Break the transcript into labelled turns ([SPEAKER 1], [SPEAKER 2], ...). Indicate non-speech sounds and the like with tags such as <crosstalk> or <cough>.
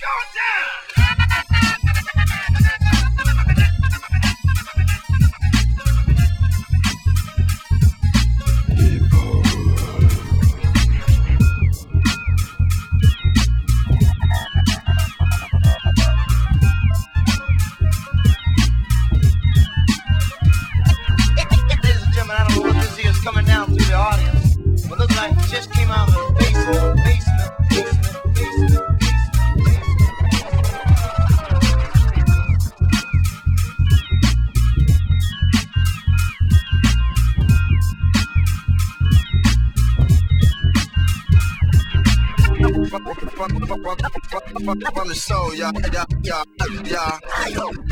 [SPEAKER 1] go <laughs> down! from, from, from, from,
[SPEAKER 2] from the soul, yeah, yeah, yeah, yeah.